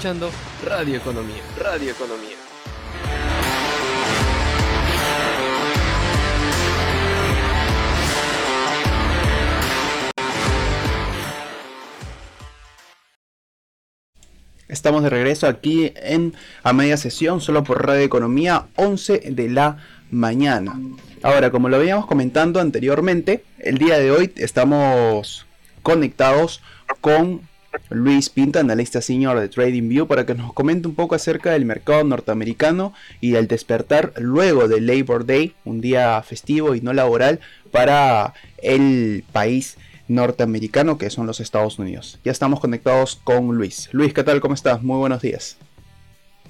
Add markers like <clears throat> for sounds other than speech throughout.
escuchando Radio Economía. Radio Economía. Estamos de regreso aquí en a media sesión, solo por Radio Economía, 11 de la mañana. Ahora, como lo habíamos comentando anteriormente, el día de hoy estamos conectados con Luis Pinta, analista senior de TradingView, para que nos comente un poco acerca del mercado norteamericano y del despertar luego del Labor Day, un día festivo y no laboral para el país norteamericano que son los Estados Unidos. Ya estamos conectados con Luis. Luis, ¿qué tal? ¿Cómo estás? Muy buenos días.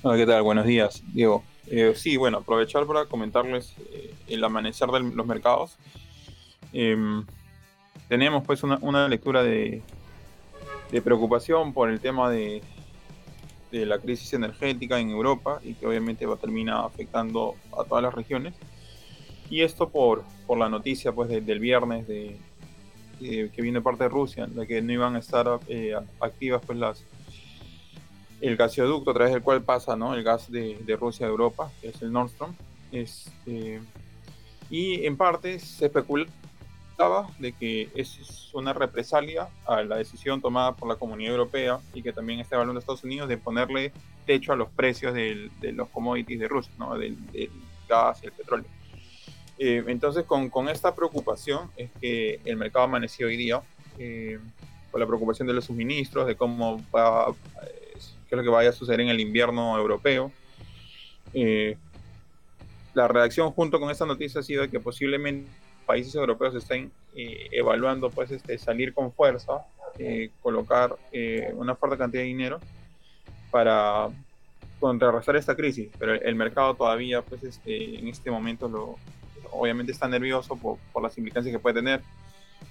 Hola, ¿qué tal? Buenos días, Diego. Eh, sí, bueno, aprovechar para comentarles eh, el amanecer de los mercados. Em, tenemos pues una, lectura de, preocupación por el tema de, de, la crisis energética en Europa y que obviamente va a terminar afectando a todas las regiones. Y esto por, por la noticia pues del viernes de, que viene parte de Rusia, de que no iban a estar eh, activas pues las el gasoducto a través del cual pasa ¿no? el gas de, de Rusia a Europa, que es el Nord Stream. Este, y en parte se especulaba de que es una represalia a la decisión tomada por la Comunidad Europea y que también está evaluando Estados Unidos de ponerle techo a los precios de los commodities de Rusia, ¿no? del, del gas y el petróleo. Eh, entonces, con, con, esta preocupación es que el mercado amaneció hoy día, eh, con la preocupación de los suministros, de cómo va, eh, qué es lo que vaya a suceder en el invierno europeo. la reacción junto con esta noticia ha sido que posiblemente países europeos estén evaluando pues este, salir con fuerza, colocar una fuerte cantidad de dinero para contrarrestar esta crisis, pero el, mercado todavía pues este, en este momento lo, obviamente está nervioso por, las implicancias que puede tener,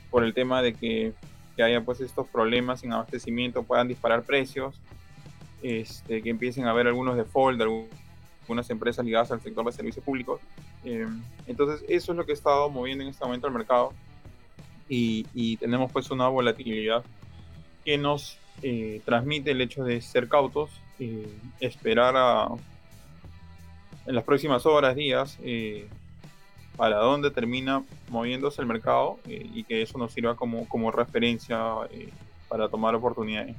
por el tema de que, que, haya pues estos problemas en abastecimiento, puedan disparar precios, este, que empiecen a haber algunos default de algunas empresas ligadas al sector de servicios públicos. Eh, entonces eso es lo que ha estado moviendo en este momento el mercado. Y, y tenemos pues una volatilidad que nos eh, transmite el hecho de ser cautos, eh, esperar a, en las próximas horas, días, para dónde termina moviéndose el mercado eh, y que eso nos sirva como, como referencia eh, para tomar oportunidades.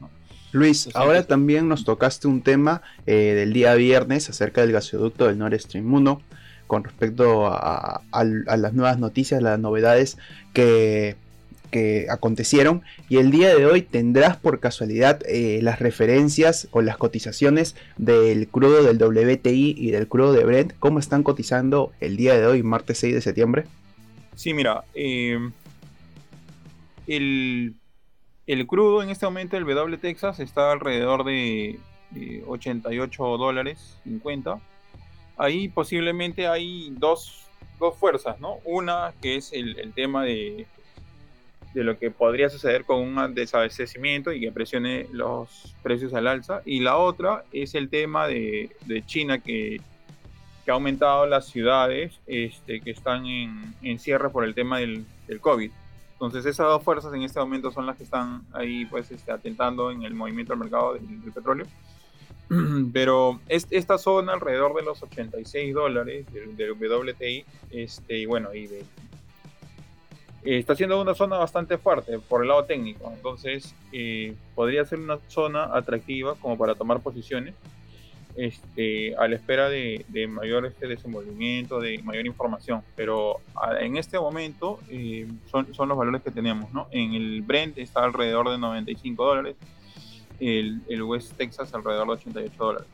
Luis, ahora también nos tocaste un tema eh, del día viernes acerca del gasoducto del Nord Stream 1 con respecto a, las nuevas noticias, las novedades que que acontecieron y el día de hoy tendrás por casualidad eh, las referencias o las cotizaciones del crudo del WTI y del crudo de Brent, cómo están cotizando el día de hoy, martes 6 de septiembre. Sí, mira, em, el, el, crudo en este momento, el W Texas, está alrededor de, 88 dólares 50. Ahí posiblemente hay dos, dos fuerzas, ¿no? Una que es el, tema de de lo que podría suceder con un desabastecimiento y que presione los precios al alza. Y la otra es el tema de, de China que, que, ha aumentado las ciudades este, que están en, cierre por el tema del, COVID. Entonces esas dos fuerzas en este momento son las que están ahí pues este, atentando en el movimiento del mercado del petróleo. <clears throat> Pero esta zona alrededor de los 86 dólares del, del WTI, este, y bueno, y de, está siendo una zona bastante fuerte por el lado técnico, entonces eh, podría ser una zona atractiva como para tomar posiciones este, a la espera de, mayor este desenvolvimiento, de mayor información, pero en este momento eh, son, son, los valores que tenemos, ¿no? En el Brent está alrededor de 95 dólares, el, West Texas alrededor de 88 dólares.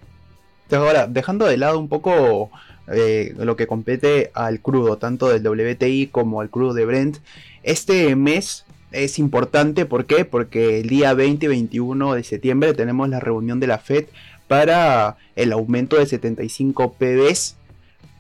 Ahora, dejando de lado un poco eh, lo que compete al crudo, tanto del WTI como al crudo de Brent. Este mes es importante, ¿por qué? Porque el día 20 y 21 de septiembre tenemos la reunión de la Fed para el aumento de 75 pbs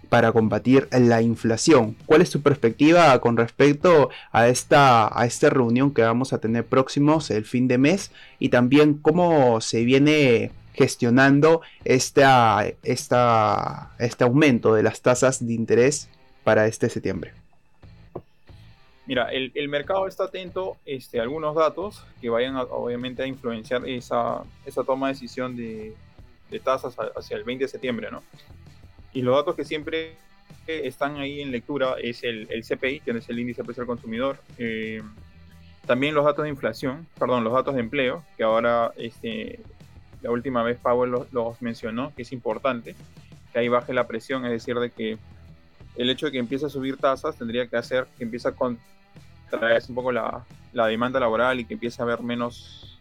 para combatir la inflación. ¿Cuál es tu perspectiva con respecto a esta, a esta reunión que vamos a tener próximos el fin de mes? Y también cómo se viene gestionando esta, esta, este aumento de las tasas de interés para este septiembre? Mira, el, el, mercado está atento este, a algunos datos que vayan obviamente a influenciar esa, esa toma de decisión de, de, tasas hacia el 20 de septiembre, ¿no? Y los datos que siempre están ahí en lectura es el, el CPI, que es el índice de precio al consumidor, eh, también los datos de inflación, perdón, los datos de empleo, que ahora este, la última vez Powell los, los mencionó, que es importante, que ahí baje la presión, es decir, de que el hecho de que empiece a subir tasas tendría que hacer que empiece a contraerse un poco la, la, demanda laboral y que empiece a haber menos,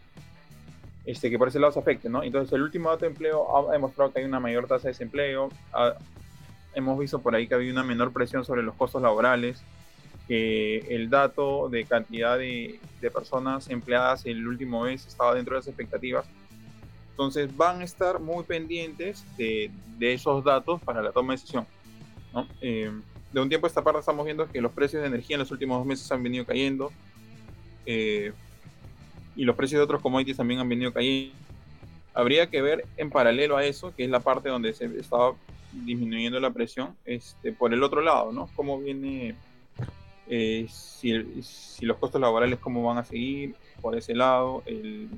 este, que por ese lado se afecte, ¿no? Entonces el último dato de empleo ha demostrado que hay una mayor tasa de desempleo, ha, hemos visto por ahí que ha habido una menor presión sobre los costos laborales, que el dato de cantidad de, de personas empleadas el último mes estaba dentro de las expectativas. Entonces van a estar muy pendientes de, de esos datos para la toma de decisión. ¿no? Eh, de un tiempo a esta parte estamos viendo que los precios de energía en los últimos dos meses han venido cayendo eh, y los precios de otros commodities también han venido cayendo. Habría que ver en paralelo a eso, que es la parte donde se estaba disminuyendo la presión, este, por el otro lado, ¿no? Cómo viene, eh, si, si, los costos laborales, cómo van a seguir por ese lado, el,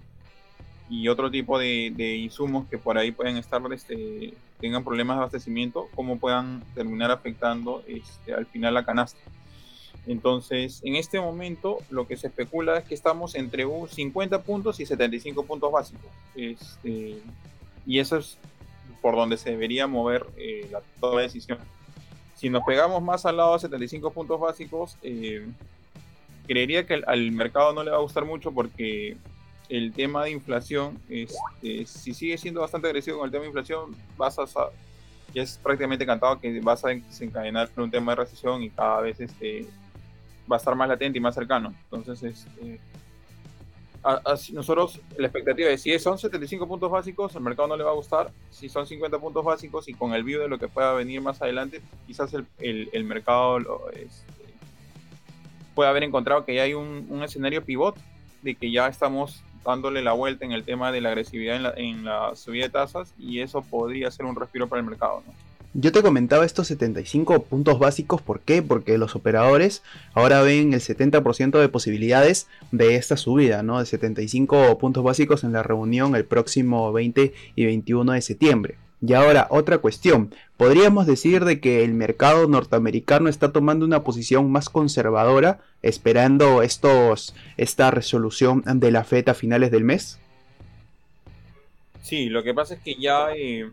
y otro tipo de, de, insumos que por ahí pueden estar este, tengan problemas de abastecimiento, cómo puedan terminar afectando este, al final la canasta. Entonces, en este momento lo que se especula es que estamos entre 50 puntos y 75 puntos básicos. Este, y eso es por donde se debería mover eh, la toda decisión. Si nos pegamos más al lado de 75 puntos básicos, eh, creería que al, mercado no le va a gustar mucho porque el tema de inflación, este, si sigue siendo bastante agresivo con el tema de inflación, vas a, ya es prácticamente cantado que vas a desencadenar un tema de recesión y cada vez este, va a estar más latente y más cercano. Entonces, este, nosotros la expectativa es si son 75 puntos básicos, al mercado no le va a gustar. Si son 50 puntos básicos y con el view de lo que pueda venir más adelante, quizás el, el, el mercado lo, este, puede haber encontrado que ya hay un, un escenario pivot de que ya estamos dándole la vuelta en el tema de la agresividad en la, en la subida de tasas y eso podría ser un respiro para el mercado. ¿no? Yo te comentaba estos 75 puntos básicos, ¿por qué? Porque los operadores ahora ven el 70% de posibilidades de esta subida, ¿no? De 75 puntos básicos en la reunión el próximo 20 y 21 de septiembre. Y ahora, otra cuestión. ¿Podríamos decir de que el mercado norteamericano está tomando una posición más conservadora, esperando esta resolución de la FED a finales del mes? Sí, lo que pasa es que ya eh,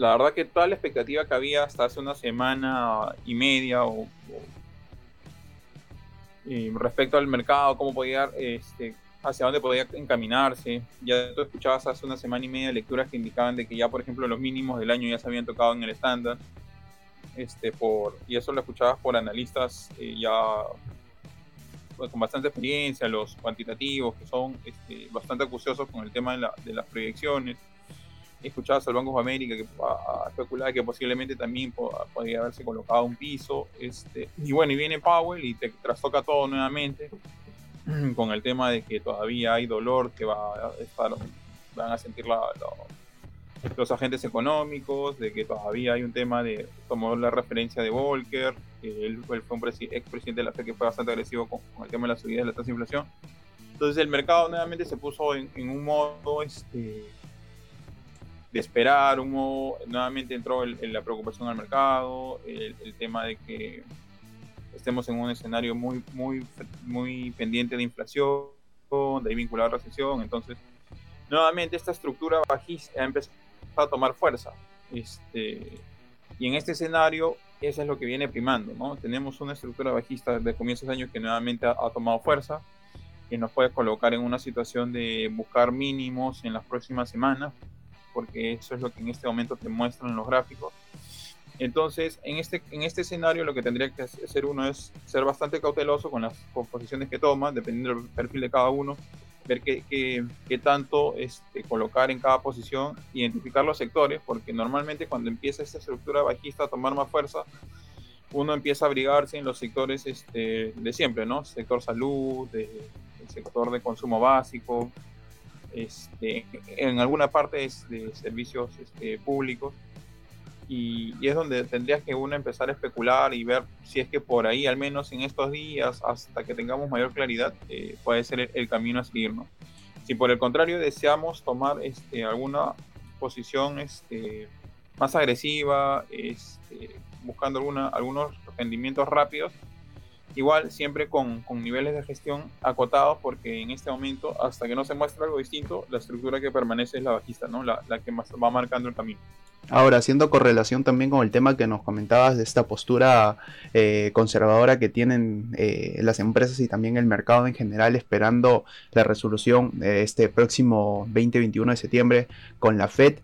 la verdad que toda la expectativa que había hasta hace una semana y media o, respecto al mercado, cómo podía este, hacia dónde podía encaminarse. Ya tú escuchabas hace una semana y media lecturas que indicaban de que ya, por ejemplo, los mínimos del año ya se habían tocado en el estándar. Este, por, y eso lo escuchabas por analistas eh, ya pues, con bastante experiencia, los cuantitativos, que son este, bastante acuciosos con el tema de, la, de las proyecciones. Escuchabas al Banco de América que especulaba que posiblemente también podría haberse colocado un piso. Este, y bueno, y viene Powell y te trastoca todo nuevamente <clears throat> con el tema de que todavía hay dolor que va a estar, van a sentir la, la, los agentes económicos, de que todavía hay un tema de, tomó la referencia de Volcker, que él, él fue un expresidente de la FED que fue bastante agresivo con, con, el tema de la subida de la tasa de inflación. Entonces el mercado nuevamente se puso en, en un modo este, de esperar, modo, nuevamente entró el, el, la preocupación al mercado, el, el tema de que estemos en un escenario muy, muy, muy pendiente de inflación, de vinculado a recesión. Entonces, nuevamente esta estructura bajista ha empezado a tomar fuerza. Este, y en este escenario, eso es lo que viene primando. ¿no? Tenemos una estructura bajista de comienzos de año que nuevamente ha, ha tomado fuerza, que nos puede colocar en una situación de buscar mínimos en las próximas semanas, porque eso es lo que en este momento te muestran los gráficos. Entonces, en este, en este escenario lo que tendría que hacer uno es ser bastante cauteloso con las posiciones que toma, dependiendo del perfil de cada uno, ver qué, qué, qué tanto este, colocar en cada posición, identificar los sectores, porque normalmente cuando empieza esta estructura bajista a tomar más fuerza, uno empieza a abrigarse en los sectores este, de siempre, ¿no? Sector salud, de, el sector de consumo básico, este, en alguna parte de, servicios este, públicos y, es donde tendrías que uno empezar a especular y ver si es que por ahí, al menos en estos días, hasta que tengamos mayor claridad, eh, puede ser el, camino a seguir. Si por el contrario deseamos tomar este, alguna posición este, más agresiva, este, buscando alguna, algunos rendimientos rápidos, igual siempre con, con, niveles de gestión acotados, porque en este momento, hasta que no se muestre algo distinto, la estructura que permanece es la bajista, ¿no? la, la que más va marcando el camino. Ahora, haciendo correlación también con el tema que nos comentabas de esta postura eh, conservadora que tienen eh, las empresas y también el mercado en general esperando la resolución de este próximo 20-21 de septiembre con la Fed,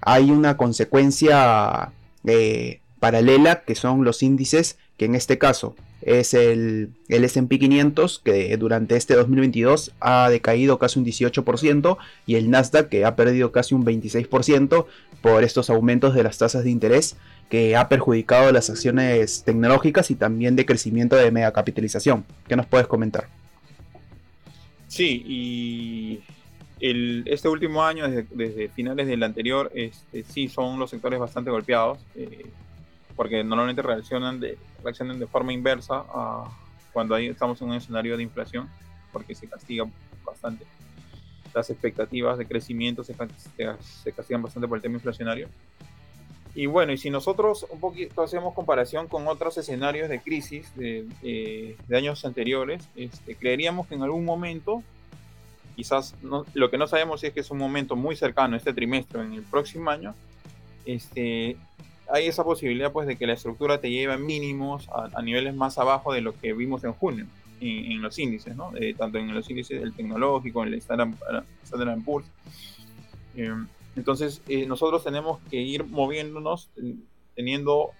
hay una consecuencia eh, paralela que son los índices que en este caso es el, el SP 500 que durante este 2022 ha decaído casi un 18% y el Nasdaq que ha perdido casi un 26% por estos aumentos de las tasas de interés que ha perjudicado las acciones tecnológicas y también de crecimiento de media capitalización. ¿Qué nos puedes comentar? Sí, y este último año, desde, finales del anterior, este, sí son los sectores bastante golpeados. Eh, porque normalmente reaccionan de, reaccionan de forma inversa a cuando ahí estamos en un escenario de inflación, porque se castiga bastante. Las expectativas de crecimiento se, se castigan bastante por el tema inflacionario. Y bueno, y si nosotros un poquito hacemos comparación con otros escenarios de crisis de, de, años anteriores, este, creeríamos que en algún momento, quizás lo que no sabemos es que es un momento muy cercano, este trimestre, en el próximo año, este, hay esa posibilidad pues de que la estructura te lleve mínimos a, niveles más abajo de lo que vimos en junio en, los índices, ¿no? Eh, tanto en los índices del tecnológico, en el Standard, Poor's. Eh, entonces eh, nosotros tenemos que ir moviéndonos teniendo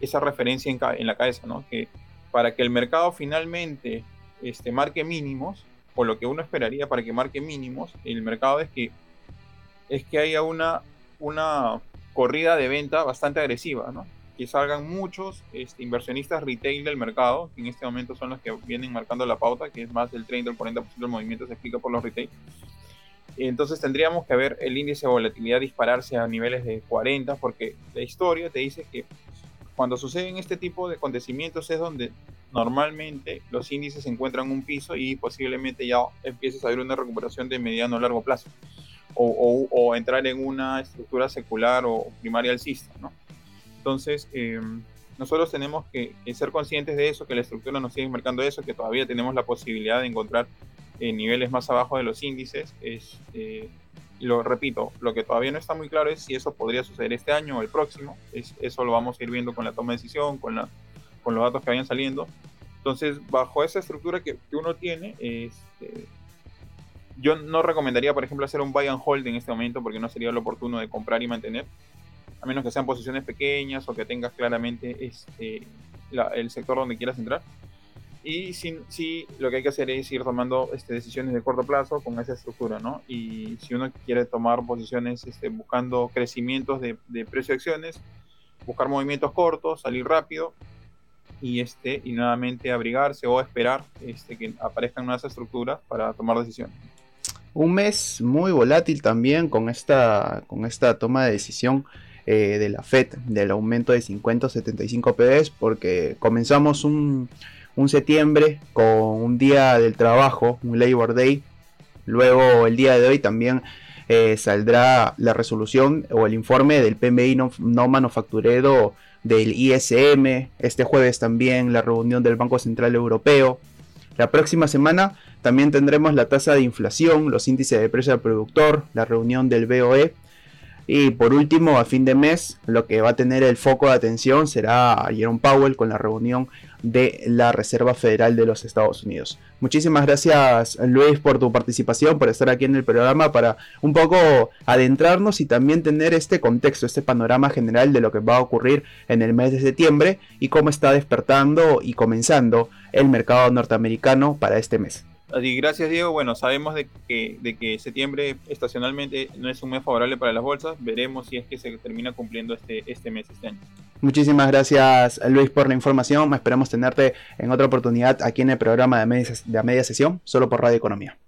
esa referencia en, en, la cabeza, ¿no? Que para que el mercado finalmente este, marque mínimos, o lo que uno esperaría para que marque mínimos, el mercado es que es que haya una, una corrida de venta bastante agresiva, ¿no? Que salgan muchos este, inversionistas retail del mercado, que en este momento son los que vienen marcando la pauta, que es más del 30 o el 40% del movimiento se explica por los retail. Entonces tendríamos que ver el índice de volatilidad dispararse a niveles de 40, porque la historia te dice que cuando suceden este tipo de acontecimientos es donde normalmente los índices encuentran un piso y posiblemente ya empieces a ver una recuperación de mediano a largo plazo o, entrar en una estructura secular o primaria alcista, ¿no? Entonces, em, nosotros tenemos que, ser conscientes de eso, que la estructura nos sigue marcando eso, que todavía tenemos la posibilidad de encontrar eh, niveles más abajo de los índices. Es, eh, lo repito, lo que todavía no está muy claro es si eso podría suceder este año o el próximo. Es, eso lo vamos a ir viendo con la toma de decisión, con, la, con los datos que vayan saliendo. Entonces, bajo esa estructura que, que uno tiene, este, yo no recomendaría, por ejemplo, hacer un buy and hold en este momento porque no sería lo oportuno de comprar y mantener, a menos que sean posiciones pequeñas o que tengas claramente este, el sector donde quieras entrar. Y sí, lo que hay que hacer es ir tomando este, decisiones de corto plazo con esa estructura, ¿no? Y si uno quiere tomar posiciones este, buscando crecimientos de, de precio de acciones, buscar movimientos cortos, salir rápido y, este, y nuevamente abrigarse o esperar este, que aparezcan nuevas estructuras para tomar decisiones un mes muy volátil también con esta, con esta toma de decisión eh, de la FED del aumento de 50 o 75 PDs porque comenzamos un, septiembre con un día del trabajo, un Labor Day. Luego el día de hoy también eh, saldrá la resolución o el informe del PMI no, no, manufacturero del ISM. Este jueves también la reunión del Banco Central Europeo. La próxima semana también tendremos la tasa de inflación, los índices de precio al productor, la reunión del BOE. Y por último, a fin de mes, lo que va a tener el foco de atención será Jerome Powell con la reunión de la Reserva Federal de los Estados Unidos. Muchísimas gracias Luis por tu participación, por estar aquí en el programa, para un poco adentrarnos y también tener este contexto, este panorama general de lo que va a ocurrir en el mes de septiembre y cómo está despertando y comenzando el mercado norteamericano para este mes. Gracias Diego. Bueno, sabemos de que, de que septiembre estacionalmente no es un mes favorable para las bolsas. Veremos si es que se termina cumpliendo este, este mes, este año. Muchísimas gracias Luis por la información. Esperamos tenerte en otra oportunidad aquí en el programa de media, de media sesión, solo por Radio Economía.